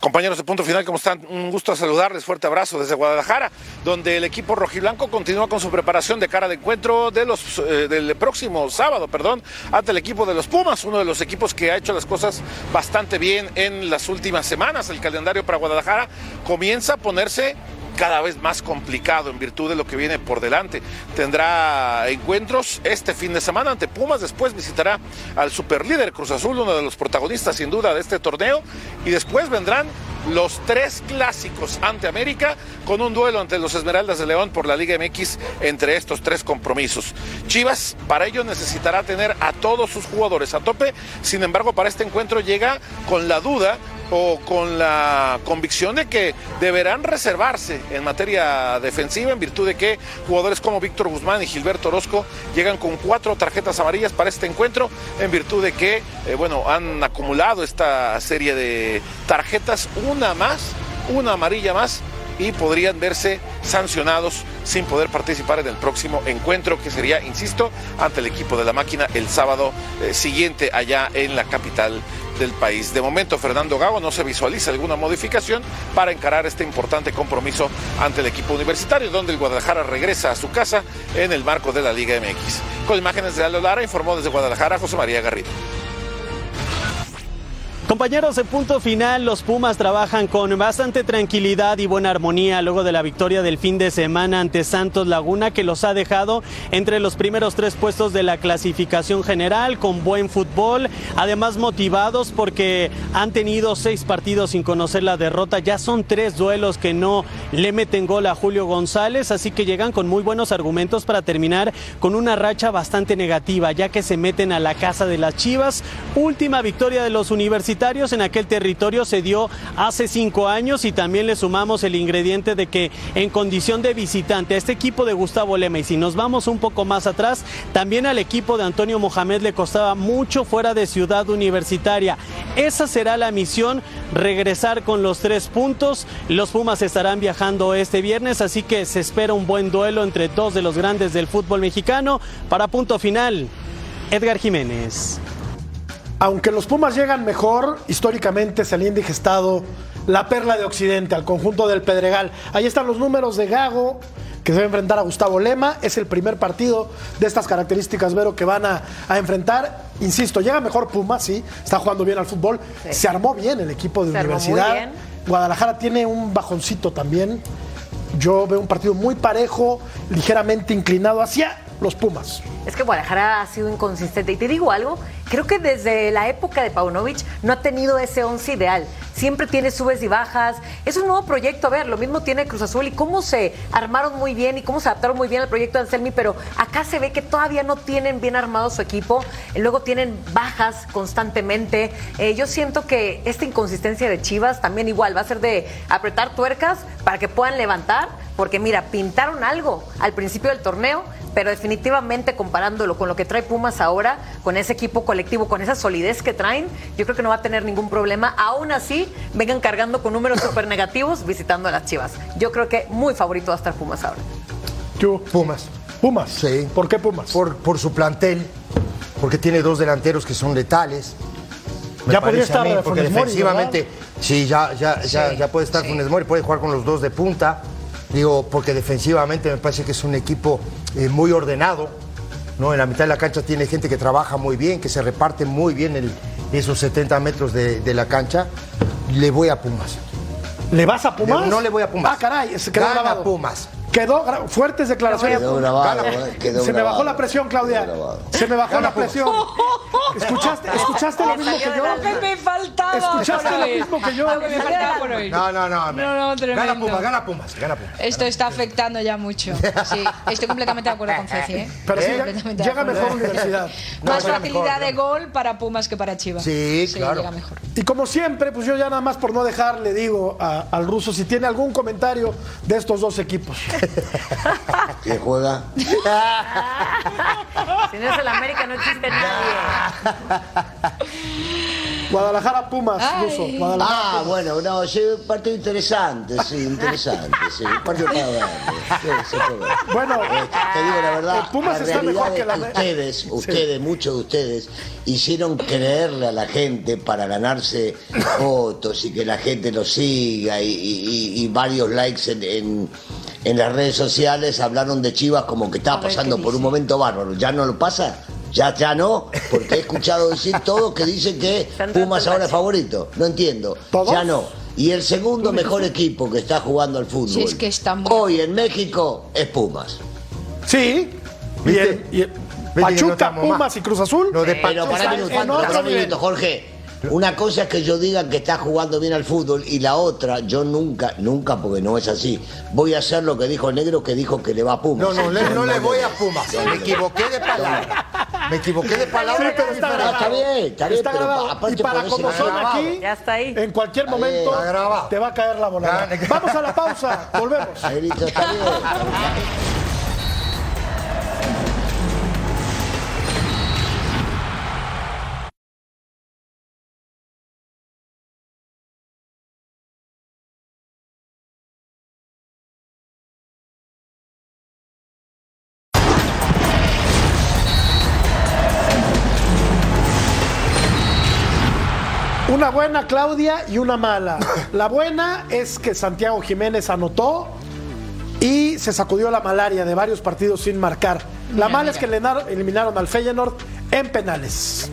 Compañeros de Punto Final, ¿cómo están? Un gusto saludarles, fuerte abrazo desde Guadalajara, donde el equipo rojiblanco continúa con su preparación de cara de encuentro de los, eh, del próximo sábado, perdón, ante el equipo de los Pumas, uno de los equipos que ha hecho las cosas bastante bien en las últimas semanas. El calendario para Guadalajara comienza a ponerse cada vez más complicado en virtud de lo que viene por delante. Tendrá encuentros este fin de semana ante Pumas, después visitará al superlíder Cruz Azul, uno de los protagonistas sin duda de este torneo, y después vendrán los tres clásicos ante América con un duelo ante los Esmeraldas de León por la Liga MX entre estos tres compromisos. Chivas para ello necesitará tener a todos sus jugadores a tope, sin embargo para este encuentro llega con la duda o con la convicción de que deberán reservarse en materia defensiva en virtud de que jugadores como Víctor Guzmán y Gilberto Orozco llegan con cuatro tarjetas amarillas para este encuentro en virtud de que eh, bueno han acumulado esta serie de tarjetas una más una amarilla más y podrían verse sancionados sin poder participar en el próximo encuentro que sería, insisto, ante el equipo de la máquina el sábado eh, siguiente allá en la capital del país. De momento, Fernando Gago no se visualiza alguna modificación para encarar este importante compromiso ante el equipo universitario, donde el Guadalajara regresa a su casa en el marco de la Liga MX. Con imágenes de Aldo Lara, informó desde Guadalajara José María Garrido. Compañeros, en punto final, los Pumas trabajan con bastante tranquilidad y buena armonía luego de la victoria del fin de semana ante Santos Laguna, que los ha dejado entre los primeros tres puestos de la clasificación general, con buen fútbol, además motivados porque han tenido seis partidos sin conocer la derrota, ya son tres duelos que no le meten gol a Julio González, así que llegan con muy buenos argumentos para terminar con una racha bastante negativa, ya que se meten a la casa de las Chivas, última victoria de los universitarios en aquel territorio se dio hace cinco años y también le sumamos el ingrediente de que en condición de visitante a este equipo de Gustavo Lema y si nos vamos un poco más atrás, también al equipo de Antonio Mohamed le costaba mucho fuera de ciudad universitaria. Esa será la misión, regresar con los tres puntos. Los Pumas estarán viajando este viernes, así que se espera un buen duelo entre dos de los grandes del fútbol mexicano. Para punto final, Edgar Jiménez. Aunque los Pumas llegan mejor, históricamente se le ha indigestado la perla de Occidente al conjunto del Pedregal. Ahí están los números de Gago, que se va a enfrentar a Gustavo Lema. Es el primer partido de estas características, Vero, que van a, a enfrentar. Insisto, llega mejor Pumas, sí, está jugando bien al fútbol. Sí. Se armó bien el equipo de Se universidad. bien. Guadalajara tiene un bajoncito también. Yo veo un partido muy parejo, ligeramente inclinado hacia los Pumas. Es que Guadalajara ha sido inconsistente. Y te digo algo, creo que desde la época de Paunovic no ha tenido ese once ideal. Siempre tiene subes y bajas. Es un nuevo proyecto. A ver, lo mismo tiene Cruz Azul y cómo se armaron muy bien y cómo se adaptaron muy bien al proyecto de Anselmi, pero acá se ve que todavía no tienen bien armado su equipo. Eh, Luego tienen bajas constantemente. Eh, yo siento que esta inconsistencia de Chivas también igual va a ser de apretar tuercas para que puedan levantar porque mira, pintaron algo al principio del torneo, pero definitivamente comparándolo con lo que trae Pumas ahora, con ese equipo colectivo, con esa solidez que traen, yo creo que no va a tener ningún problema. Aún así, vengan cargando con números súper negativos visitando a las Chivas. Yo creo que muy favorito va a estar Pumas ahora. Yo. Pumas. Pumas. Sí. ¿Por qué Pumas? Por, por su plantel, porque tiene dos delanteros que son letales. Me Ya podría estar mí, porque Funes Mori, defensivamente, sí, ya, ya, ya, Sí, ya puede estar Funes Mori, puede jugar con los dos de punta. Digo, porque defensivamente me parece que es un equipo eh, muy ordenado. ¿no? En la mitad de la cancha tiene gente que trabaja muy bien, que se reparte muy bien el- esos 70 metros de, de la cancha. Le voy a Pumas. ¿Le vas a Pumas? Le- no le voy a Pumas. Ah, caray, se quedó Gana grabado. Pumas. Quedó gra- fuertes declaraciones. Quedó grabado, Gana. eh, quedó Se me grabado. bajó la presión, Claudia. Grabado. Se me bajó la presión. ¿Escuchaste, escuchaste lo mismo que yo? Lo que me faltaba. ¿Escuchaste por lo mismo que yo? Lo que me faltaba por oír. No, no, no. No, no, tremendo. Gana Pumas, gana Pumas, gana Pumas. Esto está afectando ya mucho. Sí, estoy completamente de acuerdo con Ceci, ¿eh? Pero sí, de llega mejor universidad. No, Más facilidad mejor, de gol para Pumas que para Chivas. Sí, claro. llega mejor. Y como siempre, pues yo ya nada más por no dejar, le digo a- al ruso si tiene algún comentario de estos dos equipos. ¿Quién juega? Si no es el América, no existe nadie. Guadalajara Pumas, ruso. Guadalajara. Ah, bueno, no, sí, un partido interesante, sí, interesante, sí, un partido para ver. Sí, se puede ver. Bueno, Eh, te digo la verdad, el Pumas la está realidad mejor que es la- que ustedes, Sí. ustedes, muchos de ustedes, hicieron creerle a la gente para ganarse votos y que la gente lo siga y, y- y varios likes en, en- en las redes sociales hablaron de Chivas como que estaba pasando ¿qué por un momento bárbaro. ¿Ya no lo pasa? Ya, ya no, porque he escuchado decir todo que dicen que Pumas ahora es favorito. No entiendo. ¿Todos? Ya no. Y el segundo mejor equipo que está jugando al fútbol Si es que está muy- hoy en México es Pumas. Sí. Y el, y el- no Pachuca, Pumas más. y Cruz Azul. De Pero para un está minuto, en otro para un nivel. minuto, Jorge. Una cosa es que yo diga que está jugando bien al fútbol y la otra, yo nunca, nunca, porque no es así, voy a hacer lo que dijo el negro que dijo que le va a Pumas. No, no, le- no le voy a Pumas. Me equivoqué de palabra. Me equivoqué de palabra. Sí, pero está grabado. está bien, está bien, Está grabado. aparte y para como son grabado. aquí, Ya está ahí. en cualquier momento Está grabado. te va a caer la. Gana. Vamos a la pausa. Volvemos. Negrito, está bien. buena, Claudia, y una mala. La buena es que Santiago Jiménez anotó y se sacudió la malaria de varios partidos sin marcar. La mala es que eliminaron, eliminaron al Feyenoord en penales.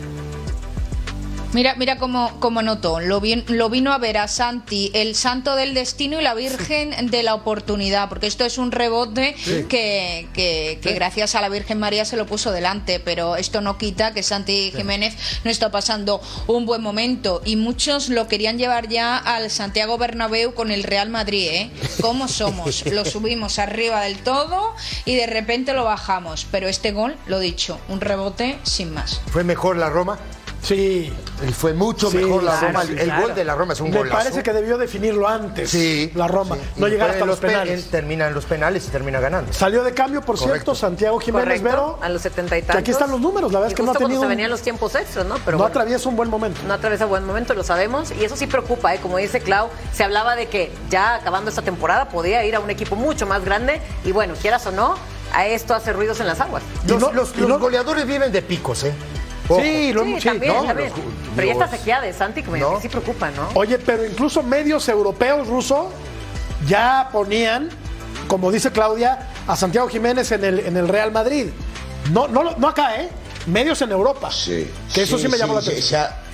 Mira, mira cómo, cómo notó. Lo, vi- lo vino a ver a Santi, el santo del destino y la virgen de la oportunidad, porque esto es un rebote que, que- que gracias a la Virgen María se lo puso delante, pero esto no quita que Santi Jiménez no está pasando un buen momento y muchos lo querían llevar ya al Santiago Bernabéu con el Real Madrid, ¿eh? ¿Cómo somos? Lo subimos arriba del todo y de repente lo bajamos, pero este gol, lo dicho, un rebote sin más. ¿Fue mejor la Roma? Sí. Y fue mucho Sí, mejor la claro, Roma. sí, el claro. gol de la Roma es un Me golazo. parece que debió definirlo antes. Sí. La Roma. sí. No llegar hasta los penales. Él termina en los penales y termina ganando. Salió de cambio, por Correcto. cierto, Santiago Jiménez Correcto, Vero. a los setenta y que tantos. aquí están los números, la verdad es que no ha tenido se un- venían los tiempos extras, ¿no? Pero no bueno. atraviesa un buen momento. No atraviesa buen momento, lo sabemos, y eso sí preocupa, ¿eh? como dice Clau, se hablaba de que ya acabando esta temporada podía ir a un equipo mucho más grande, y bueno, quieras o no, a esto hace ruidos en las aguas. Los, no- los- y los no- goleadores viven de picos, ¿eh? Ojo. Sí, lo hemos- sí, también, ¿no? también. los- Pero ya esta sequía de Santi como ¿no? que sí preocupa, ¿no? Oye, pero incluso medios europeos ruso ya ponían, como dice Claudia, a Santiago Jiménez en el, en el Real Madrid. No, no, no acá, ¿eh? Medios en Europa. Sí. Que eso sí, me llamó la atención.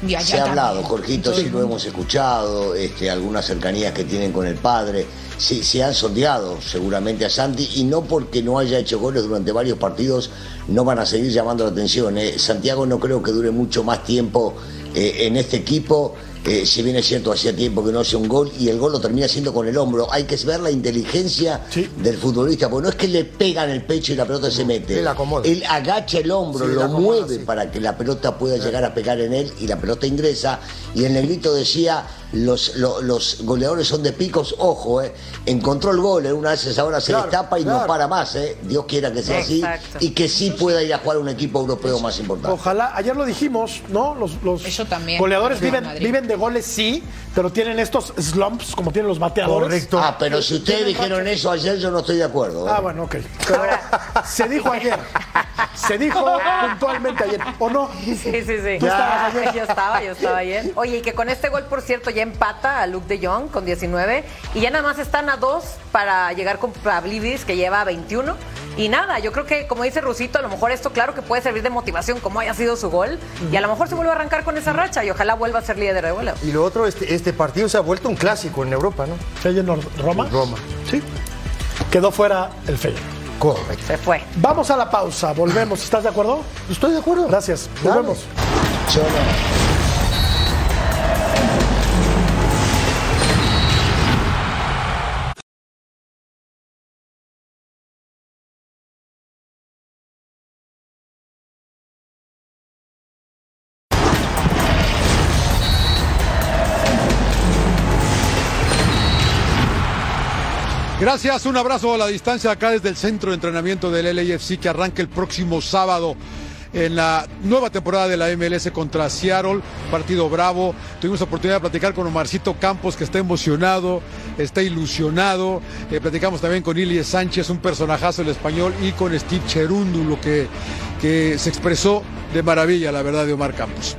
Se ha, se hablado. Jorgito, sí lo hemos escuchado, este, algunas cercanías que tienen con el padre. Sí, se han sondeado seguramente a Santi y no porque no haya hecho goles durante varios partidos no van a seguir llamando la atención. eh. Santiago no creo que dure mucho más tiempo eh, en este equipo eh, si bien es cierto, hacía tiempo que no hace un gol y el gol lo termina haciendo con el hombro. Hay que ver la inteligencia del futbolista, porque no es que le pegan el pecho y la pelota se mete. él agacha el hombro, Sí, lo acomoda, mueve sí. para que la pelota pueda llegar a pegar en él y la pelota ingresa. Y el negrito decía, los, lo- los goleadores son de picos, ojo, eh, encontró el gol, en una vez esa hora se Claro, destapa y no para más, eh. Dios quiera que sea Exacto. así y que sí pueda ir a jugar a un equipo europeo más importante. Ojalá, ayer lo dijimos, ¿no? Los, los Eso también. goleadores viven, viven de goles, sí, pero tienen estos slumps como tienen los bateadores. Ah, pero si ustedes dijeron eso ayer, yo no estoy de acuerdo. eh. Ah, bueno, ok. Pero se dijo ayer. Se dijo puntualmente ayer. ¿O no? Sí, sí, sí. ¿Tú estabas ayer? Yo estaba, yo estaba ayer. Oye, y que con este gol, por cierto, ya empata a Luke de Jong con 19. Y ya nada más están a dos para llegar con Pavlidis, que lleva 21. Y nada, yo creo que, como dice Rusito, a lo mejor esto, claro que puede servir de motivación, como haya sido su gol. Y a lo mejor se vuelve a arrancar con esa racha y ojalá vuelva a ser líder de vuelo. Y lo otro, este, este partido se ha vuelto un clásico en Europa, ¿no? ¿Feyenoord Roma? Roma. Sí. Quedó fuera el Feyenoord. Correcto. Se fue. Vamos a la pausa, volvemos. ¿Estás de acuerdo? Estoy de acuerdo. Gracias. Volvemos. Gracias, un abrazo a la distancia acá desde el centro de entrenamiento del LAFC que arranca el próximo sábado en la nueva temporada de la MLS contra Seattle, partido bravo. Tuvimos la oportunidad de platicar con Omarcito Campos que está emocionado, está ilusionado. Eh, platicamos también con Ilie Sánchez, un personajazo el español, y con Steve Cherúndulo que, que se expresó de maravilla, la verdad, de Omar Campos.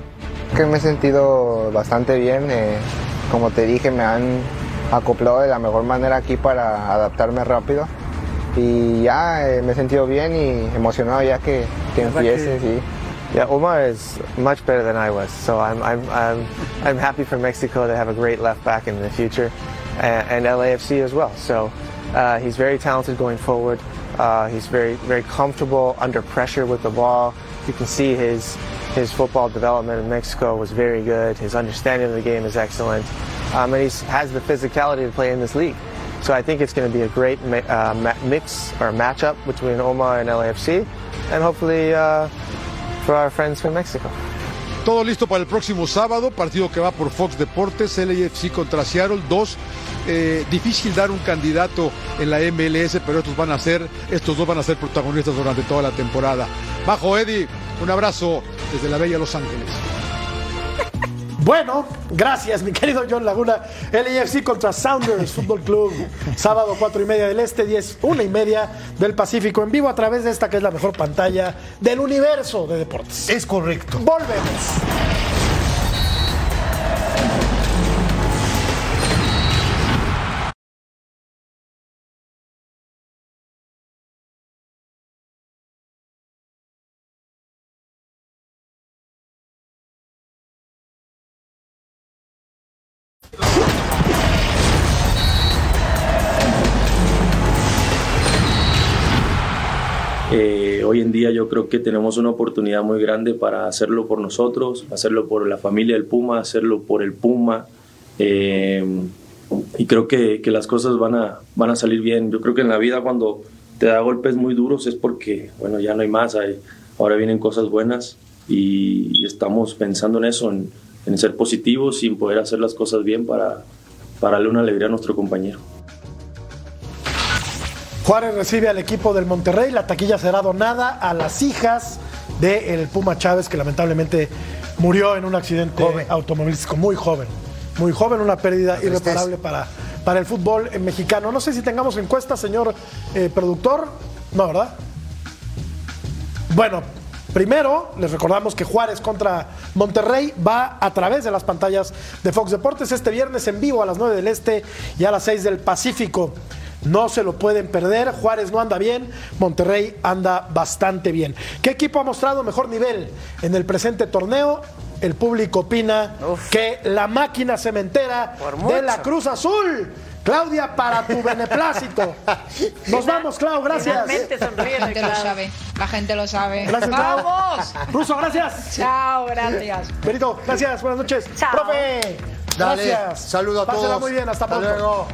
que me he sentido bastante bien. eh, como te dije, me han acoplado de la mejor manera aquí para adaptarme rápido. Y ya eh, me he sentido bien y emocionado ya que, que empiece. sí. Yeah, Omar is much better than I was, so I'm, I'm, I'm, I'm happy for Mexico to have a great left back in the future, and, and LAFC as well. So uh, he's very talented going forward. Uh, he's very, very comfortable under pressure with the ball. You can see his, his football development in Mexico was very good. His understanding of the game is excellent, um, and he has the physicality to play in this league. So I think it's going to be a great uh, mix or matchup between Omar and LAFC, and hopefully uh, for our friends from Mexico. Todo listo para el próximo sábado, partido que va por Fox Deportes, LAFC contra Seattle, dos. eh, difícil dar un candidato en la MLS, pero estos van a ser, estos dos van a ser protagonistas durante toda la temporada. Bajo Eddie, un abrazo desde la bella Los Ángeles. Bueno, gracias, mi querido John Laguna. LAFC contra Sounders Fútbol Club. Sábado, cuatro y media del Este, 10, una y media del Pacífico. En vivo a través de esta que es la mejor pantalla del universo de deportes. Es correcto. Volvemos. Hoy en día yo creo que tenemos una oportunidad muy grande para hacerlo por nosotros, hacerlo por la familia del Puma, hacerlo por el Puma. eh, y creo que, que las cosas van a, van a salir bien. Yo creo que en la vida cuando te da golpes muy duros es porque, bueno, ya no hay más, hay, ahora vienen cosas buenas y, y estamos pensando en eso, en, en ser positivos y en poder hacer las cosas bien para, para darle una alegría a nuestro compañero. Juárez recibe al equipo del Monterrey. La taquilla será donada a las hijas del Puma Chávez, que lamentablemente murió en un accidente automovilístico muy joven. Muy joven, una pérdida irreparable para, para el fútbol eh, mexicano. No sé si tengamos encuesta, señor eh, productor. No, ¿verdad? Bueno, primero les recordamos que Juárez contra Monterrey va a través de las pantallas de Fox Deportes este viernes en vivo a las 9 del Este y a las 6 del Pacífico. No se lo pueden perder. Juárez no anda bien, Monterrey anda bastante bien. ¿Qué equipo ha mostrado mejor nivel en el presente torneo? El público opina que la máquina cementera de la Cruz Azul. Claudia, para tu beneplácito. Nos vamos, Clau, gracias. Finalmente La sonríe, gente lo sabe. La gente lo sabe. Gracias, Clau. ¡Vamos! Ruso, gracias. Chao, gracias. Benito, gracias, buenas noches. Chao. Profe. Dale, Gracias. saludo a Pásela todos. muy bien, hasta, Hasta pronto. luego.